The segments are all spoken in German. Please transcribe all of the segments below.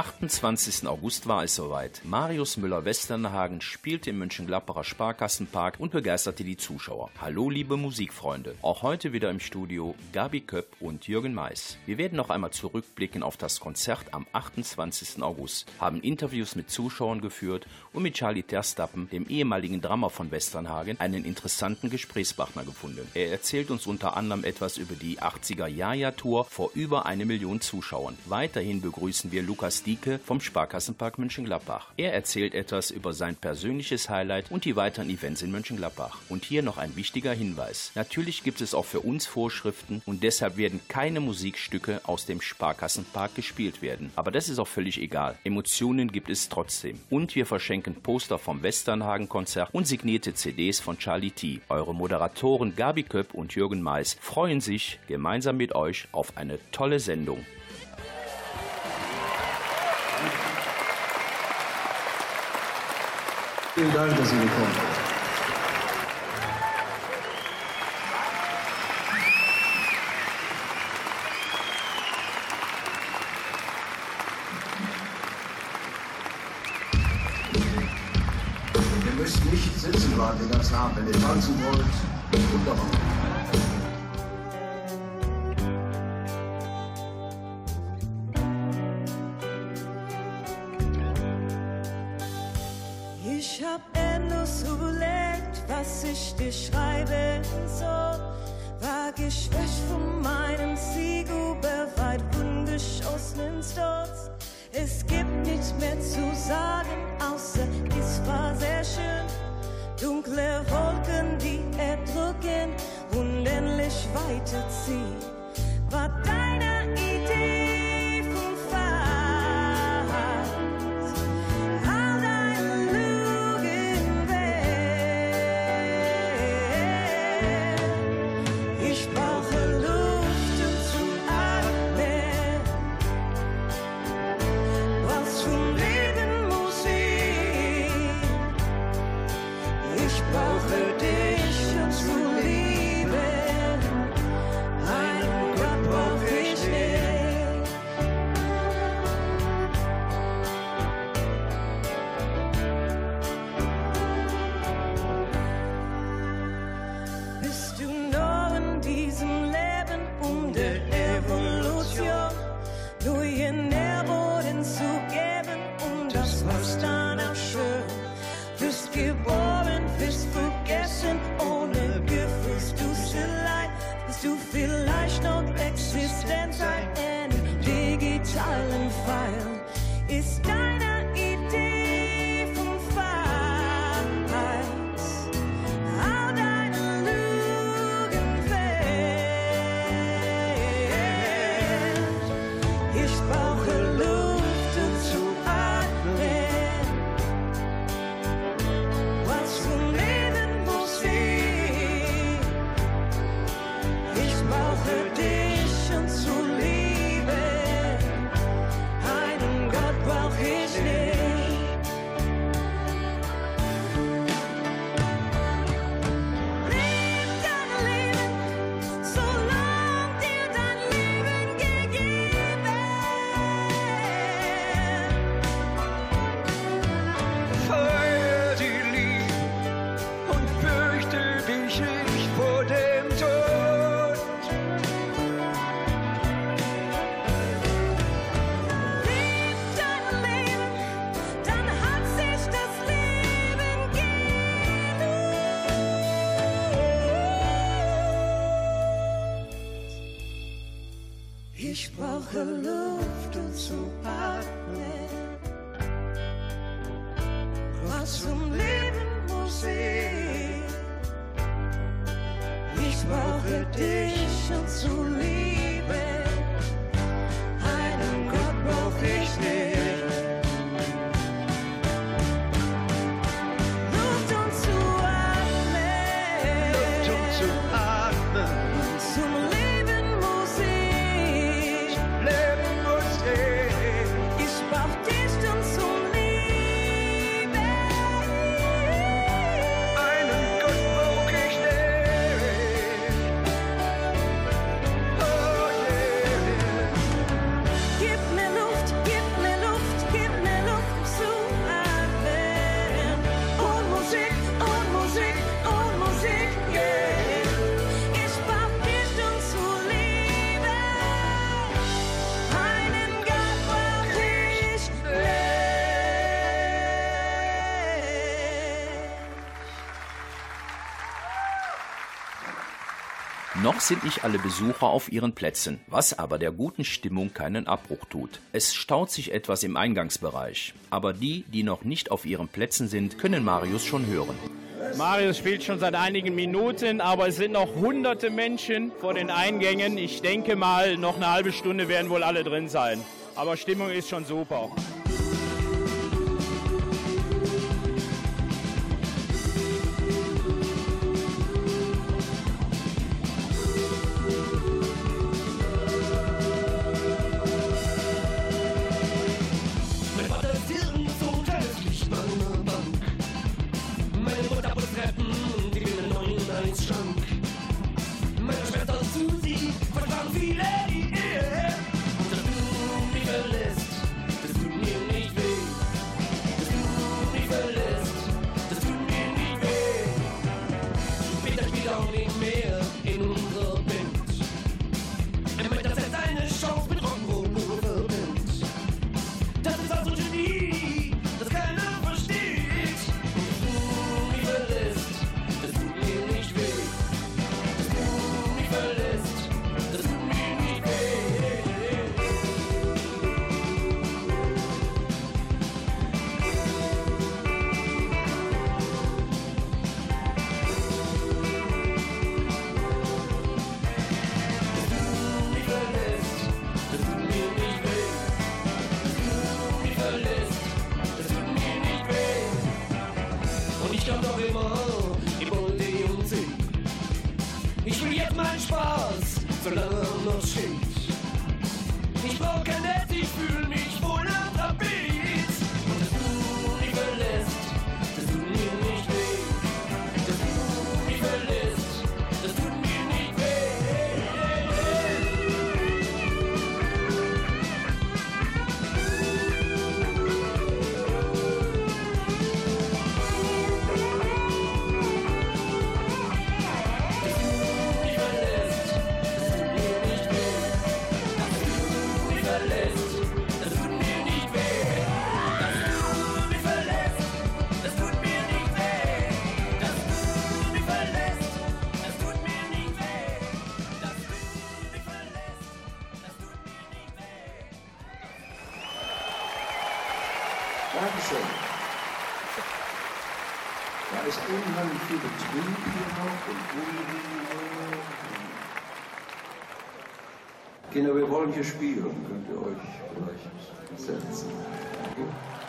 28. August war es soweit. Marius Müller-Westernhagen spielte im Mönchengladbacher Sparkassenpark und begeisterte die Zuschauer. Hallo, liebe Musikfreunde. Auch heute wieder im Studio Gabi Köpp und Jürgen Mais. Wir werden noch einmal zurückblicken auf das Konzert am 28. August, haben Interviews mit Zuschauern geführt und mit Charlie Terstappen, dem ehemaligen Drummer von Westernhagen, einen interessanten Gesprächspartner gefunden. Er erzählt uns unter anderem etwas über die 80er Jaja-Tour vor über eine Million Zuschauern. Weiterhin begrüßen wir Lukas Dieke vom Sparkassenpark Mönchengladbach. Er erzählt etwas über sein persönliches Highlight und die weiteren Events in Mönchengladbach. Und hier noch ein wichtiger Hinweis. Natürlich gibt es auch für uns Vorschriften und deshalb werden keine Musikstücke aus dem Sparkassenpark gespielt werden. Aber das ist auch völlig egal. Emotionen gibt es trotzdem. Und wir verschenken Poster vom Westernhagen-Konzert und signierte CDs von Charlie T. Eure Moderatoren Gabi Köpp und Jürgen Mais freuen sich gemeinsam mit euch auf eine tolle Sendung. Vielen Dank, dass Sie gekommen sind. Dir schreiben soll. War geschwächt von meinem Sieg über weit ungeschossenen Stolz. Es gibt nichts mehr zu sagen, außer es war sehr schön. Dunkle Wolken, die erdrücken, unendlich weiterziehen. Ich brauche Luft um Noch sind nicht alle Besucher auf ihren Plätzen, was aber der guten Stimmung keinen Abbruch tut. Es staut sich etwas im Eingangsbereich, aber die, die noch nicht auf ihren Plätzen sind, können Marius schon hören. Marius spielt schon seit einigen Minuten, aber es sind noch hunderte Menschen vor den Eingängen. Ich denke mal, noch eine halbe Stunde werden wohl alle drin sein. Aber Stimmung ist schon super. Kinder, wir wollen hier spielen. Könnt ihr euch vielleicht setzen? Okay.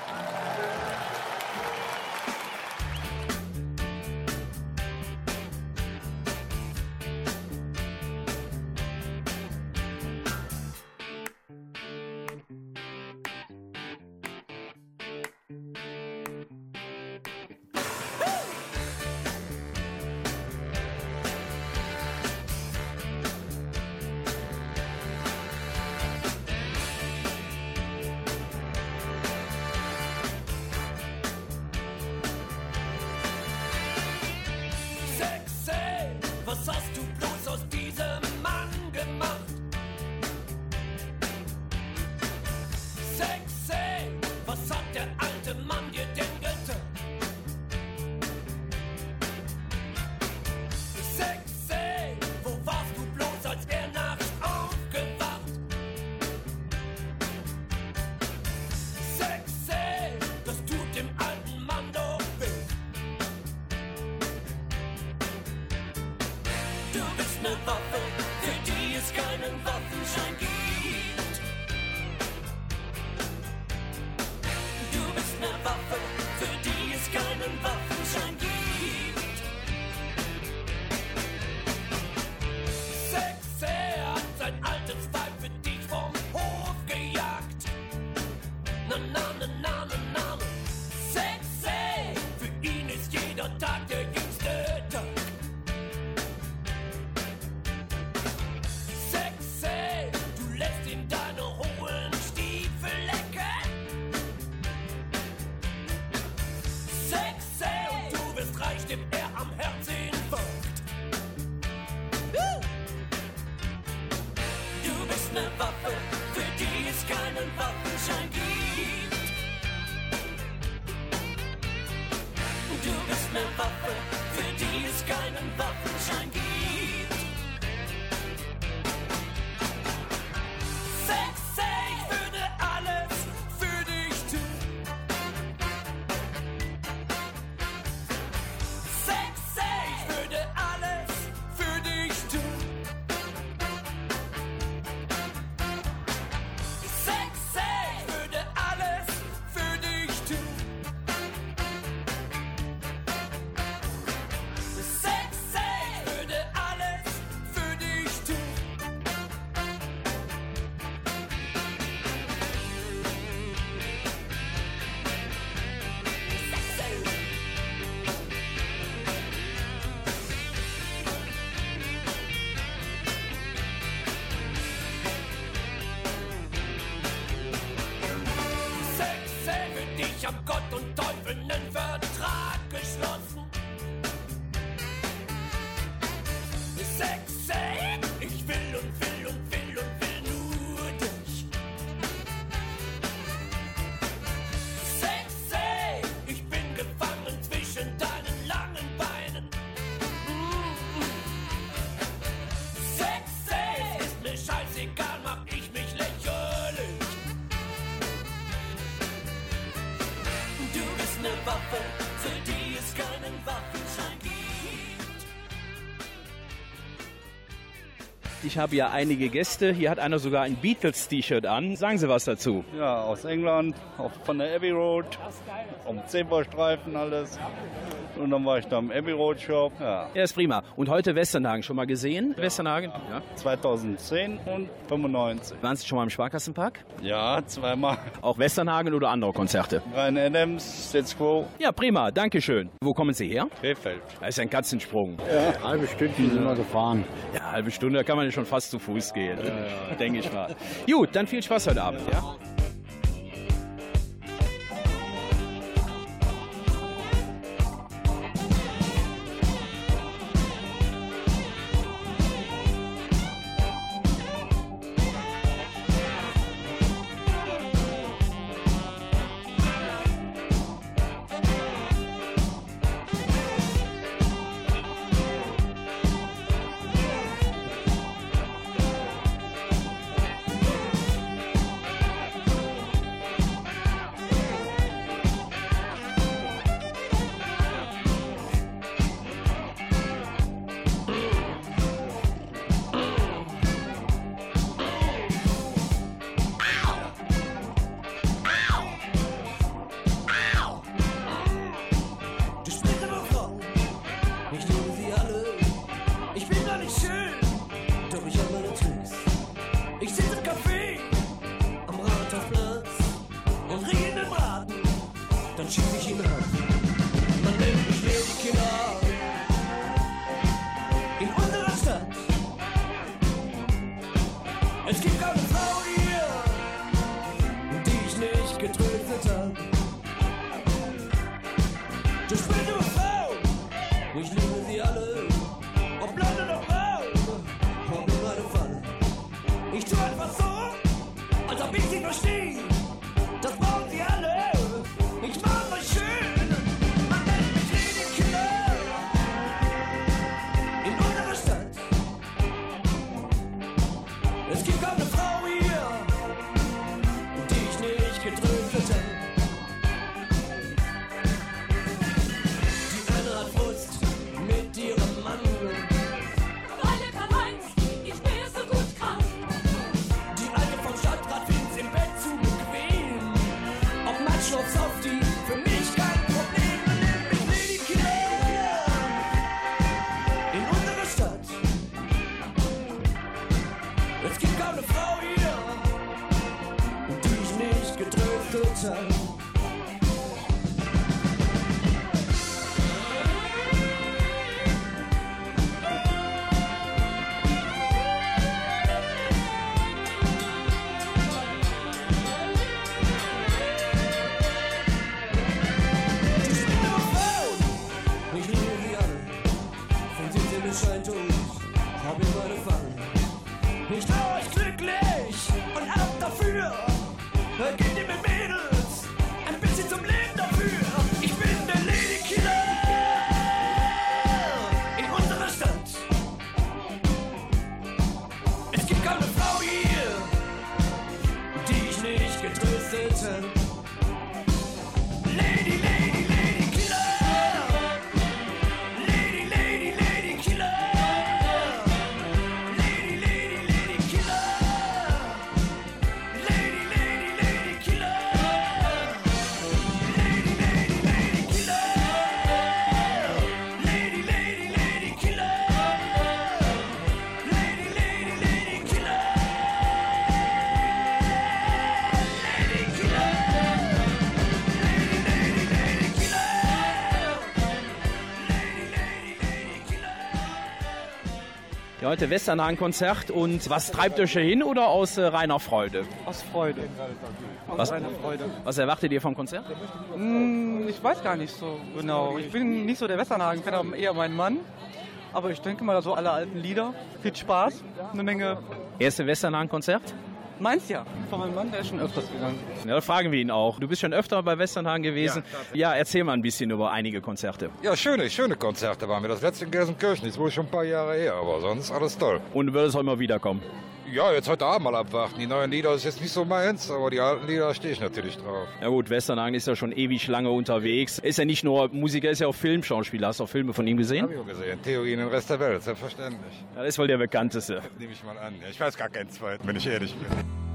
Ich habe ja einige Gäste. Hier hat einer sogar ein Beatles-T-Shirt an. Sagen Sie was dazu. Ja, aus England, von der Abbey Road, um Zebrastreifen alles. Und dann war ich da im Abbey Road Shop, ja, Ja, ist prima. Und heute Westernhagen schon mal gesehen? Westernhagen? Ja. 2010 und 95. Waren Sie schon mal im Sparkassenpark? Ja, zweimal. Auch Westernhagen oder andere Konzerte? Brian Adams, Let's Go, Ja, prima. Dankeschön. Wo kommen Sie her? Krefeld. Das ist ein Katzensprung. Halbe Stündchen sind wir gefahren. Ja, eine halbe Stunde, da kann man ja schon fast zu Fuß gehen. Denke ich mal. Gut, dann viel Spaß heute Abend. Ja? Heute Westernhagen-Konzert. Und was treibt euch hier hin oder aus äh, reiner Freude? Aus Freude. Was, Reine Freude. was erwartet ihr vom Konzert? Hm, ich weiß gar nicht so genau. Ich bin nicht so der Westernhagen-Fan, aber eher mein Mann. Aber ich denke mal, so alle alten Lieder. Viel Spaß, eine Menge. Erste Westernhagen-Konzert? Meins ja. Von meinem Mann, der ist schon öfters gegangen. Ja, da fragen wir ihn auch. Du bist schon öfter bei Westernhagen gewesen. Ja, erzähl mal ein bisschen über einige Konzerte. Ja, schöne, schöne Konzerte waren wir. Das letzte in Gelsenkirchen, ist wohl schon ein paar Jahre her, aber sonst alles toll. Und du würdest auch immer wiederkommen. Ja, jetzt heute Abend mal abwarten. Die neuen Lieder ist jetzt nicht so meins, aber die alten Lieder stehe ich natürlich drauf. Ja gut, Westernhagen ist ja schon ewig lange unterwegs. Ist ja nicht nur Musiker, ist ja auch Filmschauspieler. Hast du auch Filme von ihm gesehen? Hab ich auch gesehen. Theorien im Rest der Welt, selbstverständlich. Ja, das ist wohl der bekannteste. Nehme ich mal an. Ja, ich weiß gar keinen zweiten, wenn ich ehrlich bin.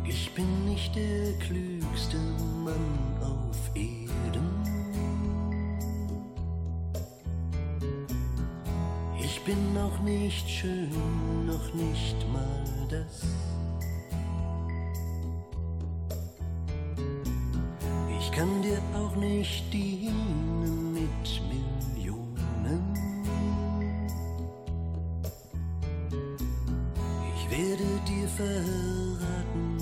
Ich bin nicht der klügste Mann auf Erden. Ich bin auch nicht schön, noch nicht mal das. Ich kann dir auch nicht dienen mit Millionen. Ich werde dir verraten,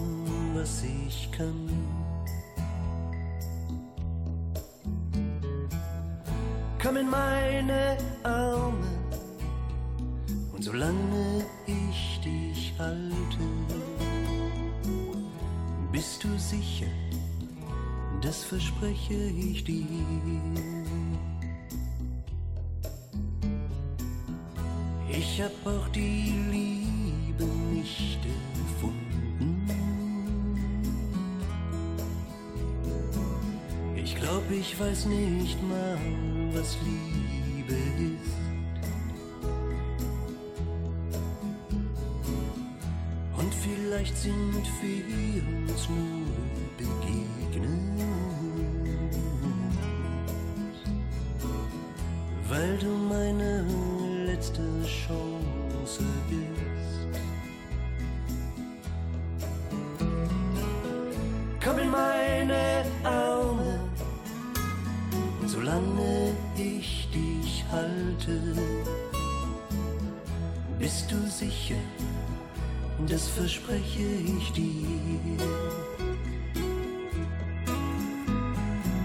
was ich kann. Komm in meine Arme und solange ich halte, bist du sicher, das verspreche ich dir. Ich hab auch die Liebe nicht erfunden. Ich glaub, ich weiß nicht mal, was Liebe ist. Vielleicht sind wir uns nur begegnet, weil du meine letzte Chance bist. Komm in meine Arme, solange ich dich halte, das verspreche ich dir.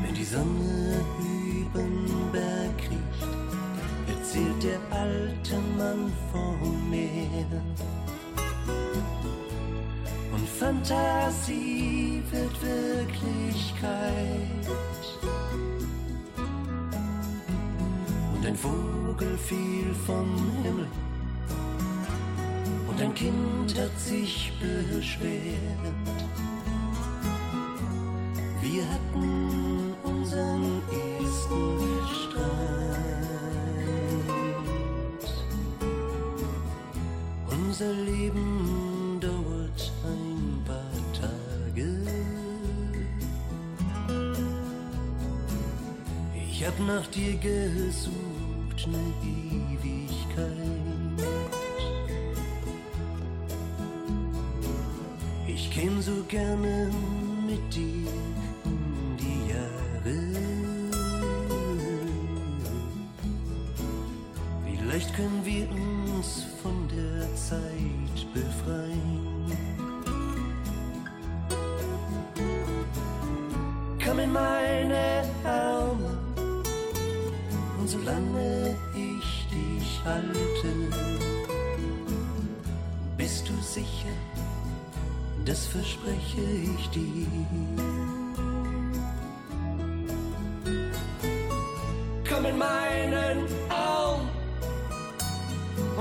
Wenn die Sonne übern Berg kriecht, erzählt der alte Mann vom Meer. Und Fantasie wird Wirklichkeit. Und ein Vogel fiel vom Himmel Kind hat sich beschwert. Wir hatten unseren ersten Streit. Unser Leben dauert ein paar Tage. Ich hab nach dir gesucht, ne Vielleicht können wir uns von der Zeit befreien. Komm in meine Arme und solange ich dich halte, bist du sicher, das verspreche ich dir.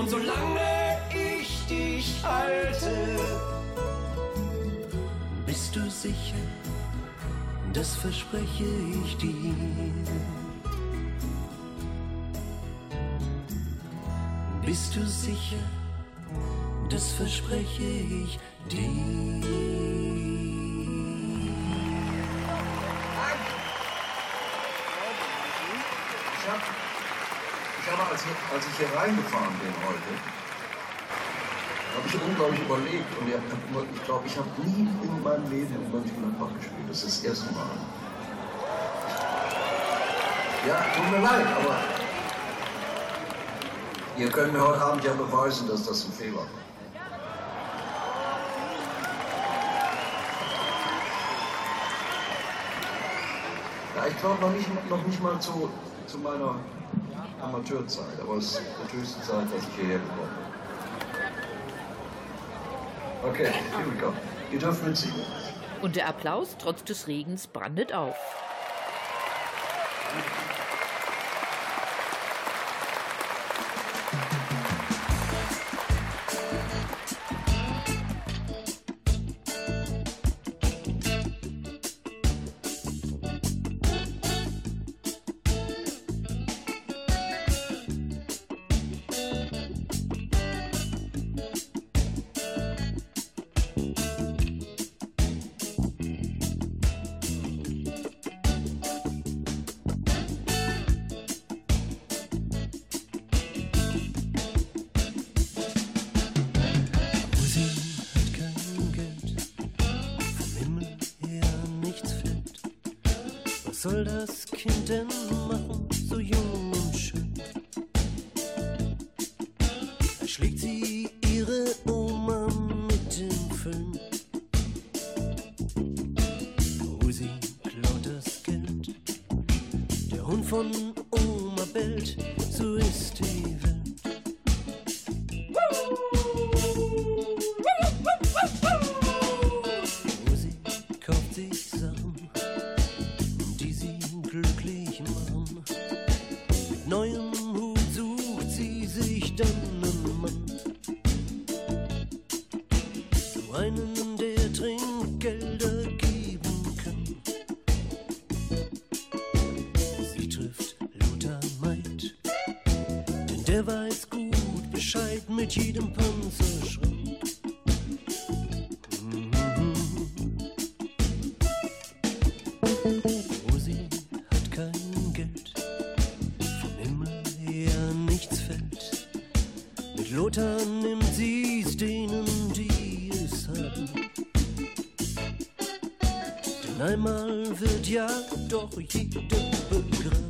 Und solange ich dich halte, bist du sicher, das verspreche ich dir. Bist du sicher, das verspreche ich dir. Als, ich- als ich hier reingefahren bin heute, habe ich unglaublich überlegt und ich, glaube, ich habe nie in meinem Leben in Mönchengladbach gespielt. Das ist das erste Mal. Ja, tut mir leid, aber ihr könnt mir heute Abend ja beweisen, dass das ein Fehler war. Ja, ich glaube noch nicht, noch nicht mal zu, zu meiner Amateurzeit, aber es ist die höchste Zeit, dass ich hierher gekommen bin. Okay, here we go. Ihr dürft mitsingen. Und der Applaus trotz des Regens brandet auf. wildes Kind im Rosi hat kein Geld, vom Himmel her nichts fällt. Mit Lothar nimmt sie's denen, die es haben. Denn einmal wird ja doch jeder begraben.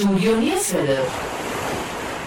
Studio Nierswelle.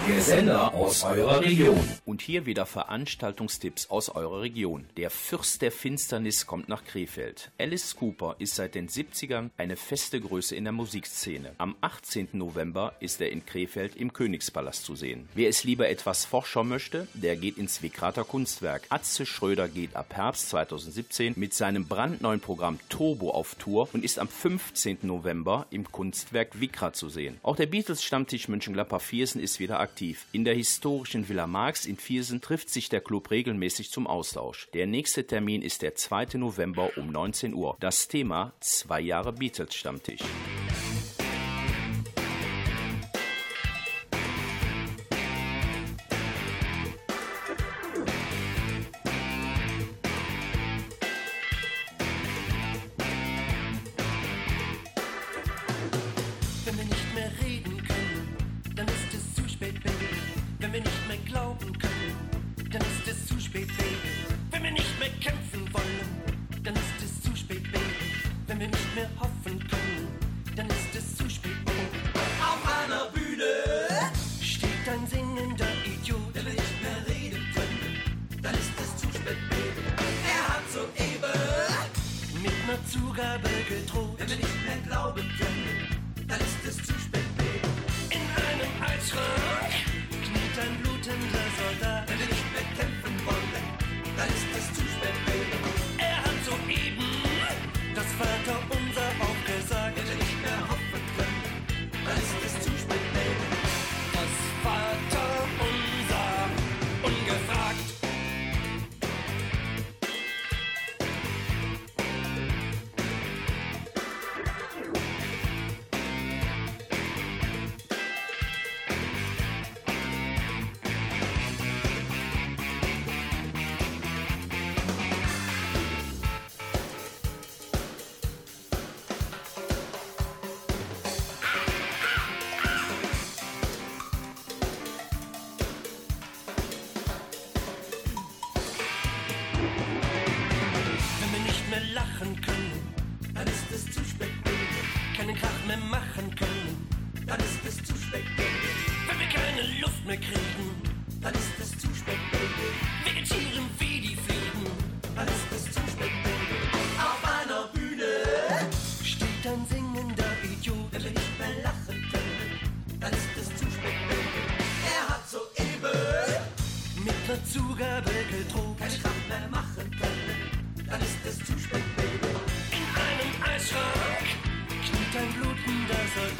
Der Sender aus eurer Region. Und hier wieder Veranstaltungstipps aus eurer Region. Der Fürst der Finsternis kommt nach Krefeld. Alice Cooper ist seit den 70ern eine feste Größe in der Musikszene. Am 18. November ist er in Krefeld im Königspalast zu sehen. Wer es lieber etwas forscher möchte, der geht ins Wikrater Kunstwerk. Atze Schröder geht ab Herbst 2017 mit seinem brandneuen Programm Turbo auf Tour und ist am 15. November im Kunstwerk Wikra zu sehen. Auch der Beatles-Stammtisch Mönchengladbach-Viersen ist wieder aktiv aktiv. In der historischen Villa Marx in Viersen trifft sich der Club regelmäßig zum Austausch. Der nächste Termin ist der 2. November um 19 Uhr. Das Thema zwei Jahre Beatles Stammtisch. ein blutendes Organ.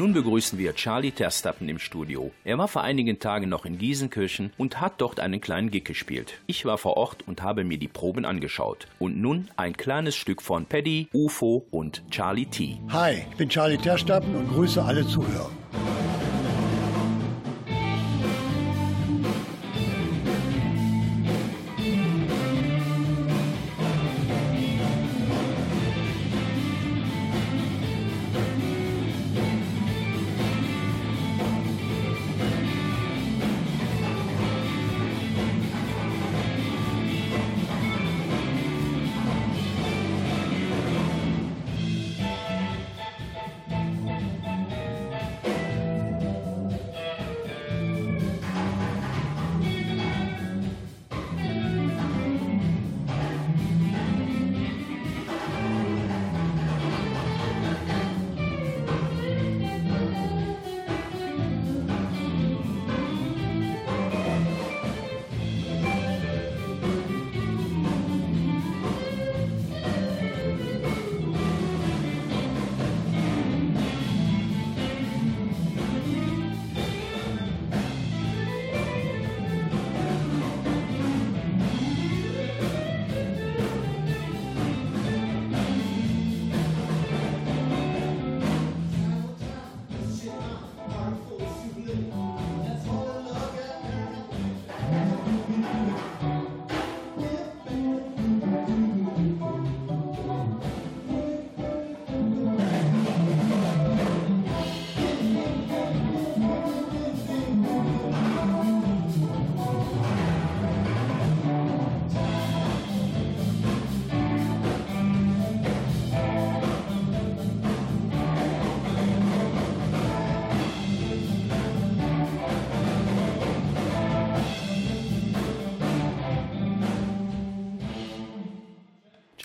Nun begrüßen wir Charlie Terstappen im Studio. Er war vor einigen Tagen noch in Giesenkirchen und hat dort einen kleinen Gig gespielt. Ich war vor Ort und habe mir die Proben angeschaut. Und nun ein kleines Stück von Paddy, UFO und Charlie T. Hi, ich bin Charlie Terstappen und grüße alle Zuhörer.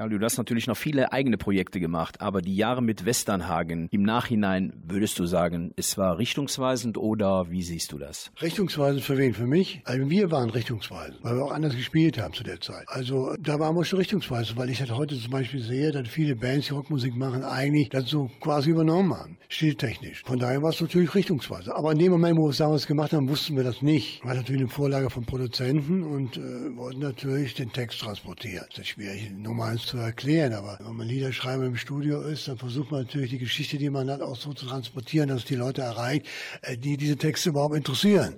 Du hast natürlich noch viele eigene Projekte gemacht, aber die Jahre mit Westernhagen im Nachhinein, würdest du sagen, es war richtungsweisend oder wie siehst du das? Richtungsweisend für wen? Für mich? Also wir waren richtungsweisend, weil wir auch anders gespielt haben zu der Zeit. Also da waren wir schon richtungsweisend, weil ich halt heute zum Beispiel sehe, dass viele Bands, die Rockmusik machen, eigentlich das so quasi übernommen haben, stiltechnisch. Von daher war es natürlich richtungsweisend. Aber in dem Moment, wo wir es damals gemacht haben, wussten wir das nicht. War natürlich eine Vorlage von Produzenten und äh, wollten natürlich den Text transportieren. Das ist schwierig, Nummer eins zu erklären, aber wenn man Lieder schreiben im Studio ist, dann versucht man natürlich die Geschichte, die man hat, auch so zu transportieren, dass es die Leute erreicht, äh, die diese Texte überhaupt interessieren.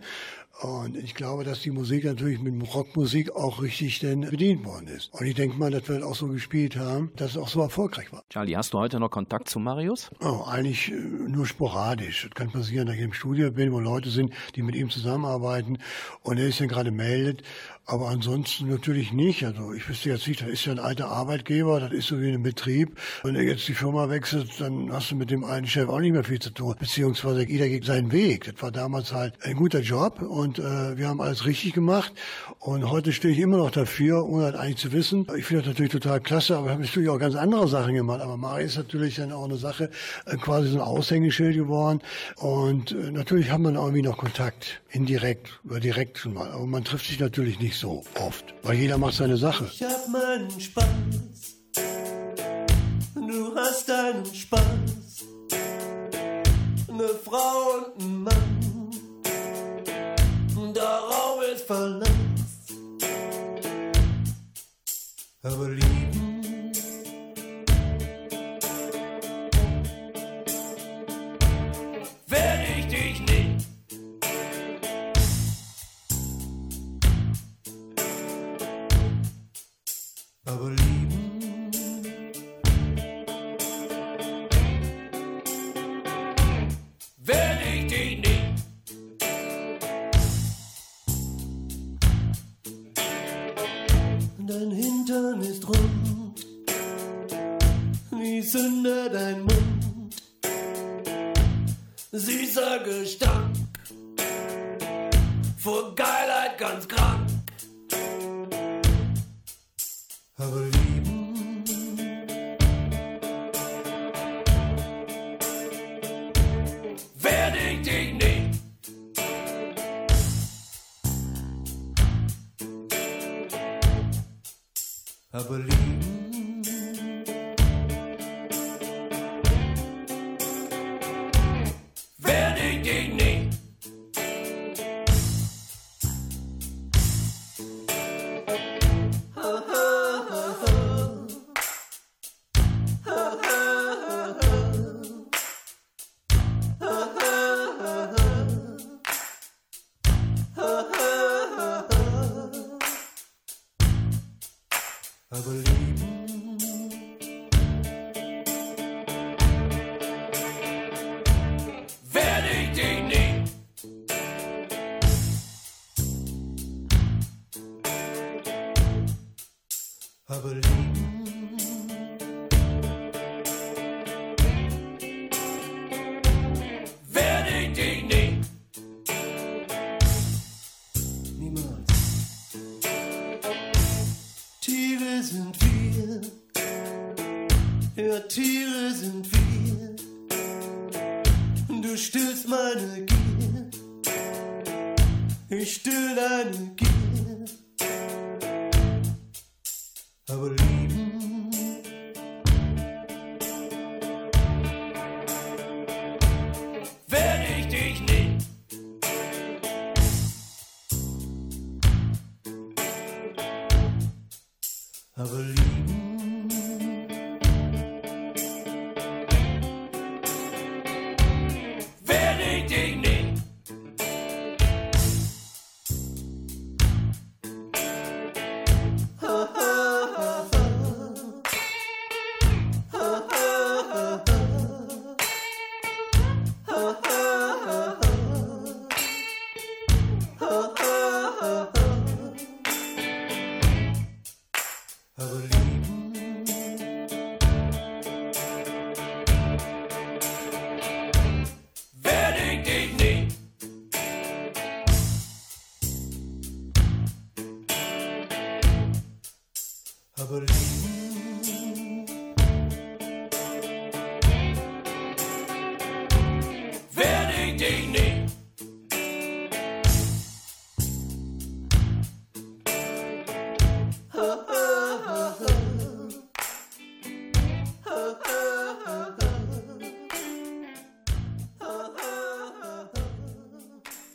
Und ich glaube, dass die Musik natürlich mit Rockmusik auch richtig denn bedient worden ist. Und ich denke mal, dass wir das auch so gespielt haben, dass es auch so erfolgreich war. Charlie, hast du heute noch Kontakt zu Marius? Oh, eigentlich äh, nur sporadisch. Es kann passieren, dass ich im Studio bin, wo Leute sind, die mit ihm zusammenarbeiten und er sich dann gerade meldet. Aber ansonsten natürlich nicht. Also ich wüsste jetzt nicht, das ist ja ein alter Arbeitgeber, das ist so wie ein Betrieb. Wenn er jetzt die Firma wechselt, dann hast du mit dem einen Chef auch nicht mehr viel zu tun. Beziehungsweise jeder geht seinen Weg. Das war damals halt ein guter Job und äh, wir haben alles richtig gemacht. Und heute stehe ich immer noch dafür, ohne das eigentlich zu wissen. Ich finde das natürlich total klasse, aber wir haben natürlich auch ganz andere Sachen gemacht. Aber Mari ist natürlich dann auch eine Sache, äh, quasi so ein Aushängeschild geworden. Und äh, natürlich wir dann irgendwie noch Kontakt, indirekt oder direkt schon mal. Aber man trifft sich natürlich nicht so oft, weil jeder macht seine Sache. Ich hab meinen Spaß, du hast deinen Spaß. Eine Frau und ein Mann, darauf ist Verlass. Aber lieben, süßer Gestank, vor Geilheit ganz krank.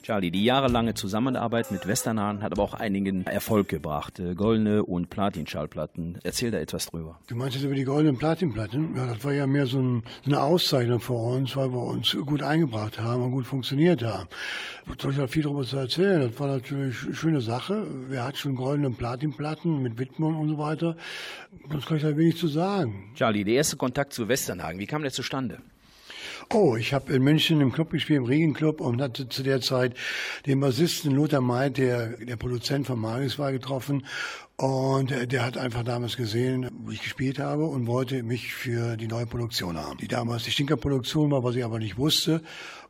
Charlie, die jahrelange Zusammenarbeit mit Westernhahn hat aber auch einigen Erfolg gebracht. Äh, Goldene und Platin-Schallplatten. Erzähl da etwas drüber. Du meinst jetzt über die goldenen Platinplatten? Ja, das war ja mehr so, ein, so eine Auszeichnung für uns, weil wir uns gut eingebracht haben und gut funktioniert haben. Da soll ich da viel darüber zu erzählen. Das war natürlich eine schöne Sache. Wer hat schon goldene Platinplatten mit Widmung und so weiter? Das kann ich da wenig zu sagen. Charlie, der erste Kontakt zu Westernhagen, wie kam der zustande? Oh, ich habe in München im Club gespielt, im Regenclub und hatte zu der Zeit den Bassisten Lothar May, der der Produzent von Marius war, getroffen. Und äh, der hat einfach damals gesehen, wo ich gespielt habe und wollte mich für die neue Produktion haben. Die damals die Stinker-Produktion war, was ich aber nicht wusste.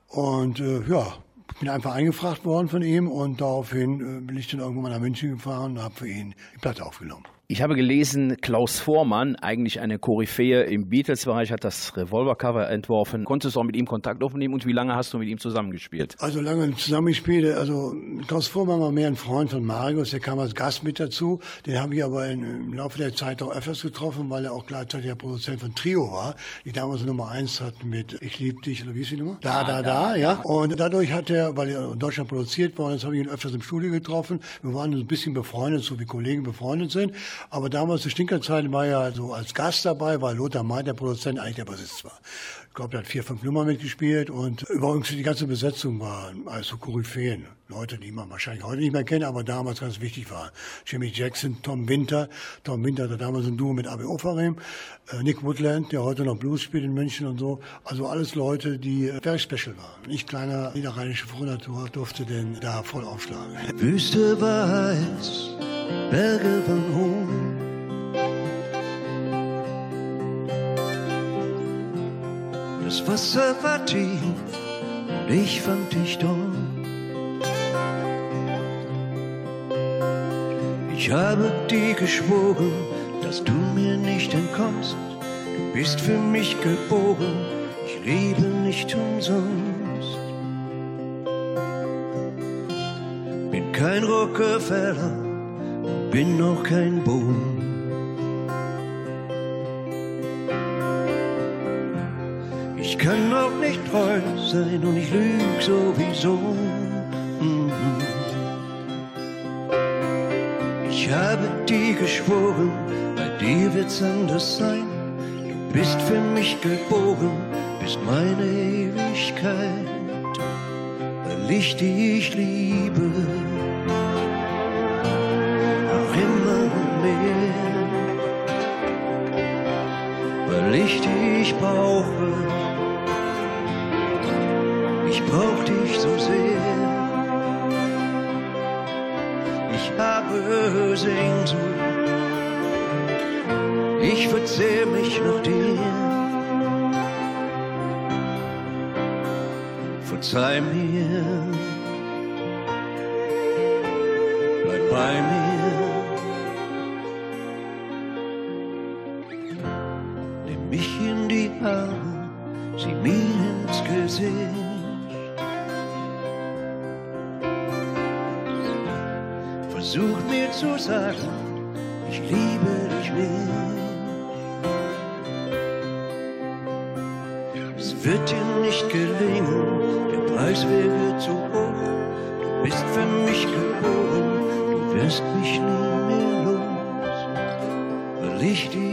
Und äh, ja, ich bin einfach eingefragt worden von ihm und daraufhin äh, bin ich dann irgendwann nach München gefahren und habe für ihn die Platte aufgenommen. Ich habe gelesen, Klaus Vormann, eigentlich eine Koryphäe im Beatles-Bereich, hat das Revolver-Cover entworfen. Konntest du auch mit ihm Kontakt aufnehmen und wie lange hast du mit ihm zusammengespielt? Also lange zusammengespielt. Also Klaus Vormann war mehr ein Freund von Marius, der kam als Gast mit dazu. Den habe ich aber in, im Laufe der Zeit auch öfters getroffen, weil er auch gleichzeitig der Produzent von Trio war, die damals Nummer eins hatten mit Ich lieb dich, oder wie ist die Nummer? Da, da, da, ja. Und dadurch hat er, weil er in Deutschland produziert worden ist, habe ich ihn öfters im Studio getroffen. Wir waren ein bisschen befreundet, so wie Kollegen befreundet sind. Aber damals, die Stinkerzeit, war ja so als Gast dabei, weil Lothar May, der Produzent, eigentlich der Bassist war. Ich glaube, der hat vier, fünf Nummern mitgespielt und übrigens die ganze Besetzung war also Koryphäen. Leute, die man wahrscheinlich heute nicht mehr kennt, aber damals ganz wichtig waren. Jimmy Jackson, Tom Winter. Tom Winter hatte damals ein Duo mit Abi Ofarim. Äh, Nick Woodland, der heute noch Blues spielt in München und so. Also alles Leute, die äh, very special waren. Ich, kleiner niederrheinischer Frohnatur, durfte denn da voll aufschlagen. Wüste war heiß, Berge waren hoch. Das Wasser war tief und ich fand dich dort. Ich habe dir geschworen, dass du mir nicht entkommst. Du bist für mich geboren, ich lebe nicht umsonst. Bin kein Rockefeller, bin noch kein Bohnen. Sein und ich lüg sowieso. Mhm. Ich habe dir geschworen, bei dir wird's anders sein. Du bist für mich geboren, bist meine Ewigkeit, weil ich dich liebe. Noch immer mehr. weil ich dich brauche. Verzehr mich nach dir. Verzeih mir. Es wird dir nicht gelingen, der Preis wäre zu hoch. Du bist für mich geboren, du wirst mich nie mehr los, weil ich dich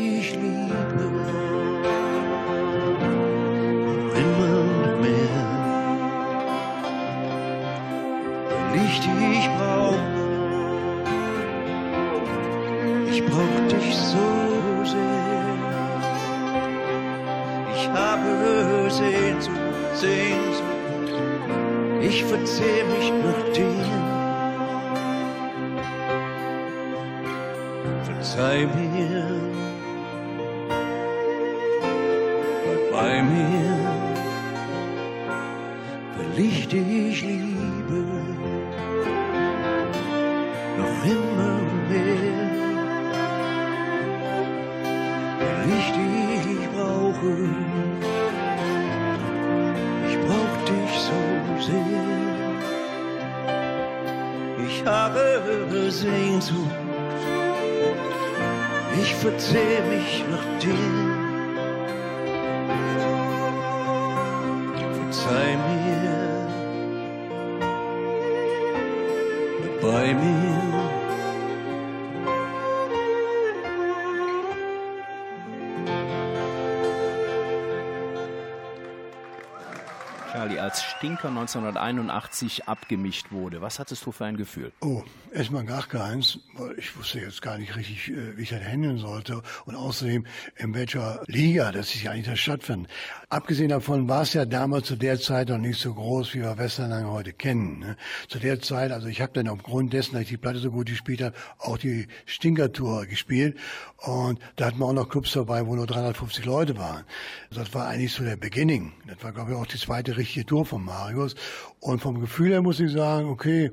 Stinker 1981 abgemischt wurde, was hattest du für ein Gefühl? Oh, erstmal gar keins, ich wusste jetzt gar nicht richtig, äh, wie ich das handeln sollte. Und außerdem, in welcher Liga das ja eigentlich das stattfindet. Abgesehen davon war es ja damals zu der Zeit noch nicht so groß, wie wir Westernlang heute kennen. Ne? Zu der Zeit, also ich habe dann aufgrund dessen, dass ich die Platte so gut gespielt habe, auch die Stinker-Tour gespielt. Und da hatten wir auch noch Clubs dabei, wo nur 350 Leute waren. Das war eigentlich so der Beginning. Das war, glaube ich, auch die zweite richtige Tour von Marius. Und vom Gefühl her muss ich sagen, okay,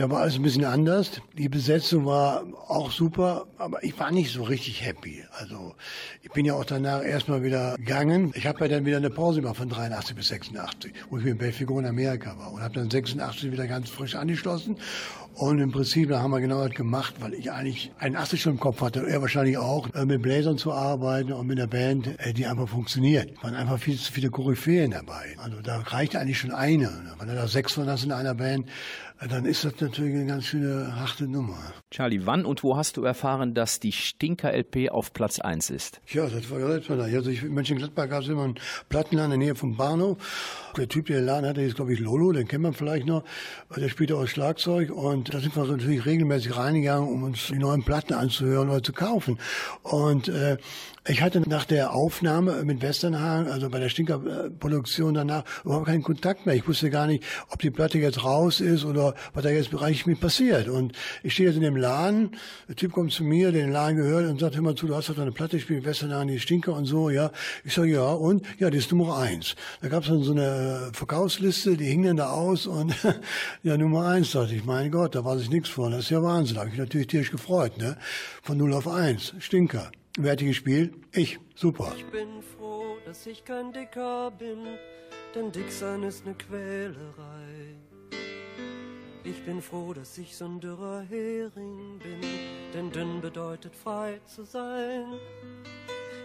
da war alles ein bisschen anders. Die Besetzung war auch super, aber ich war nicht so richtig happy. Also ich bin ja auch danach erstmal wieder gegangen. Ich habe ja dann wieder eine Pause gemacht von 83 bis 86, wo ich mit Belfigo in Amerika war und habe dann 86 wieder ganz frisch angeschlossen. Und im Prinzip, da haben wir genau das gemacht, weil ich eigentlich 81 schon im Kopf hatte, er wahrscheinlich auch, äh, mit Bläsern zu arbeiten und mit einer Band, äh, die einfach funktioniert. Es waren einfach viel zu viele Koryphäen dabei. Also da reicht eigentlich schon eine. Wenn du da sechs von hast in einer Band, äh, dann ist das natürlich eine ganz schöne harte Nummer. Charlie, wann und wo hast du erfahren, dass die Stinker-LP auf Platz 1 ist? Ja, das war relativ leicht. Also ich, in Mönchengladbach gab es immer einen Plattenladen in der Nähe vom Bahnhof. Der Typ, der den Laden hatte, ist glaube ich Lolo, den kennt man vielleicht noch. Der spielte auch Schlagzeug und da sind wir so natürlich regelmäßig reingegangen, um uns die neuen Platten anzuhören oder zu kaufen. Und äh, ich hatte nach der Aufnahme mit Westernhagen, also bei der Stinker-Produktion danach, überhaupt keinen Kontakt mehr. Ich wusste gar nicht, ob die Platte jetzt raus ist oder was da jetzt eigentlich mit passiert. Und ich stehe jetzt in dem Laden, der Typ kommt zu mir, der den Laden gehört und sagt, hör mal zu, du hast doch eine Platte gespielt, Westernhagen, die Stinker und so, ja. Ich sage, ja, und? Ja, die ist Nummer eins. Da gab es dann so eine Verkaufsliste, die hing dann da aus und ja, Nummer eins, dachte ich, mein Gott, da weiß ich nichts von. Das ist ja Wahnsinn. Da habe ich natürlich tierisch gefreut, ne? Von 0 auf 1. Stinker. Wer hat die gespielt? Ich. Super. Ich bin froh, dass ich kein Dicker bin, denn Dicksein ist ne Quälerei. Ich bin froh, dass ich so ein dürrer Hering bin, denn dünn bedeutet frei zu sein.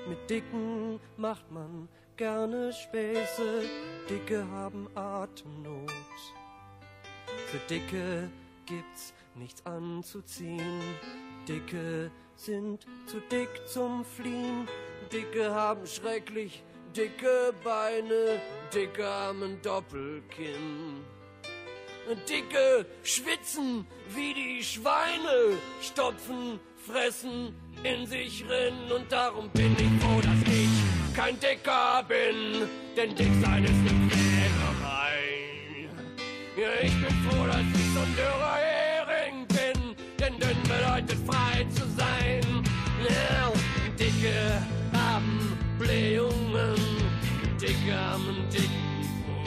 Mit Dicken macht man gerne Späße, Dicke haben Atemnot. Für Dicke gibt's nichts anzuziehen, Dicke sind zu dick zum Fliehen, Dicke haben schrecklich dicke Beine, Dicke haben ein Doppelkinn. Dicke schwitzen wie die Schweine, stopfen, fressen, in sich rennen und darum bin ich froh, dass ich kein Dicker bin, denn dick sein ist eine Quälerei. Ja, ich bin froh, dass ich so ein dürrer Hering bin, denn dünn bedeutet frei zu sein. Einen dicken Po.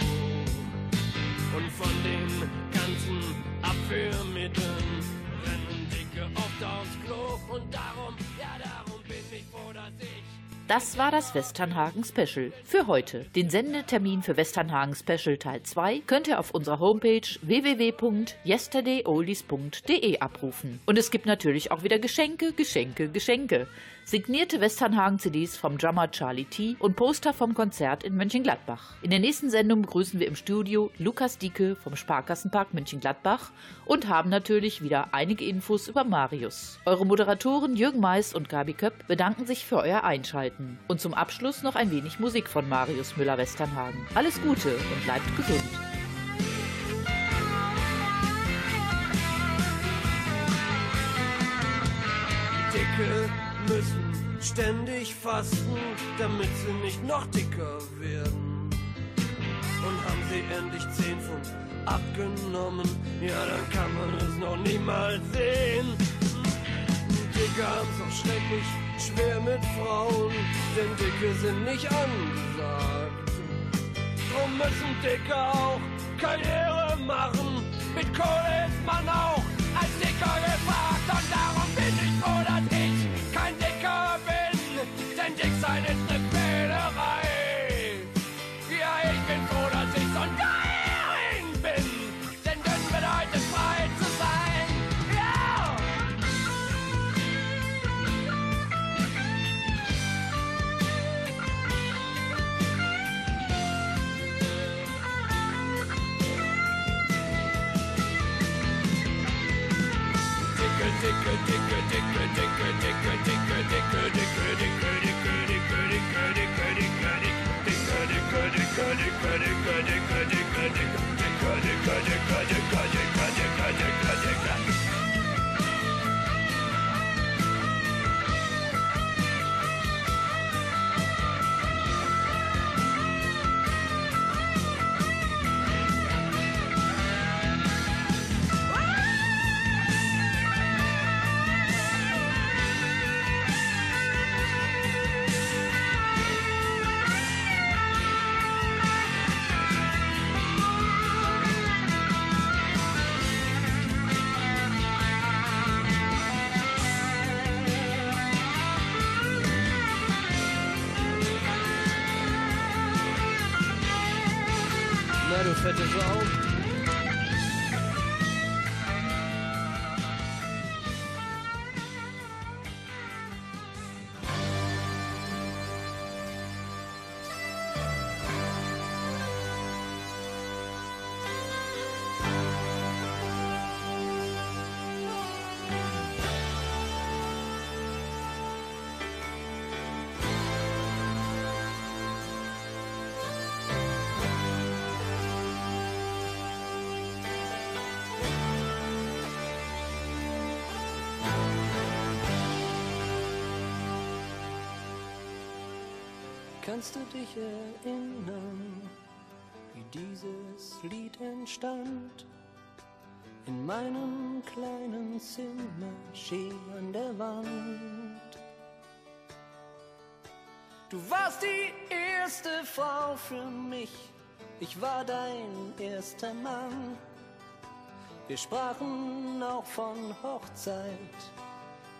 Und von den ganzen Abführmitteln rennen Dicke oft aufs Klo und darum, ja darum bin ich froh, dass ich Das war das Westernhagen Special für heute. Den Sendetermin für Westernhagen Special Teil 2 könnt ihr auf unserer Homepage www.yesterdayoldies.de abrufen. Und es gibt natürlich auch wieder Geschenke, Geschenke, Geschenke. Signierte Westernhagen-CDs vom Drummer Charlie T. und Poster vom Konzert in Mönchengladbach. In der nächsten Sendung begrüßen wir im Studio Lukas Dieke vom Sparkassenpark Mönchengladbach und haben natürlich wieder einige Infos über Marius. Eure Moderatoren Jürgen Mais und Gabi Köpp bedanken sich für euer Einschalten. Und zum Abschluss noch ein wenig Musik von Marius Müller-Westernhagen. Alles Gute und bleibt gesund. Ständig fasten, damit sie nicht noch dicker werden. Und haben sie endlich 10 Pfund abgenommen, ja, dann kann man es noch niemals sehen. Dicke haben's auch schrecklich schwer mit Frauen, denn Dicke sind nicht angesagt. Drum müssen Dicke auch Karriere machen, mit Kohle ist man auch als Dicker gefragt. Und darum bin ich froh, dass Kannst du dich erinnern, wie dieses Lied entstand? In meinem kleinen Zimmer schee an der Wand. Du warst die erste Frau für mich, ich war dein erster Mann. Wir sprachen auch von Hochzeit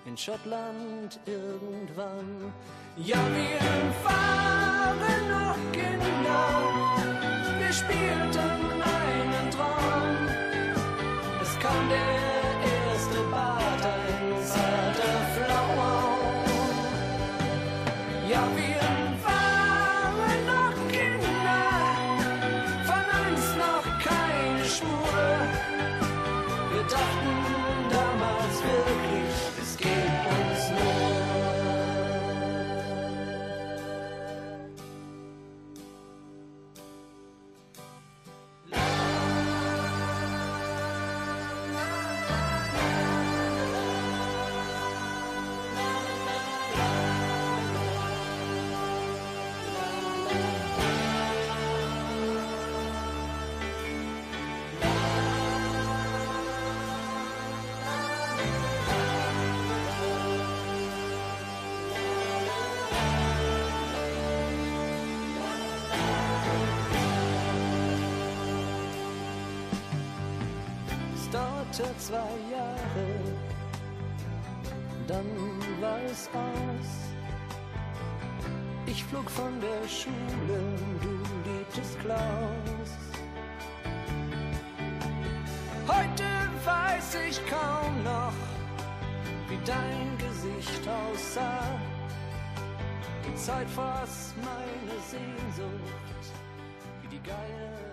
in Schottland irgendwann. Ja, wir waren noch Kinder, wir spielten einen Traum. Es kam der Ich flog von der Schule, du liebtest Klaus. Heute weiß ich kaum noch, wie dein Gesicht aussah. Die Zeit fraß meine Sehnsucht, wie die Geier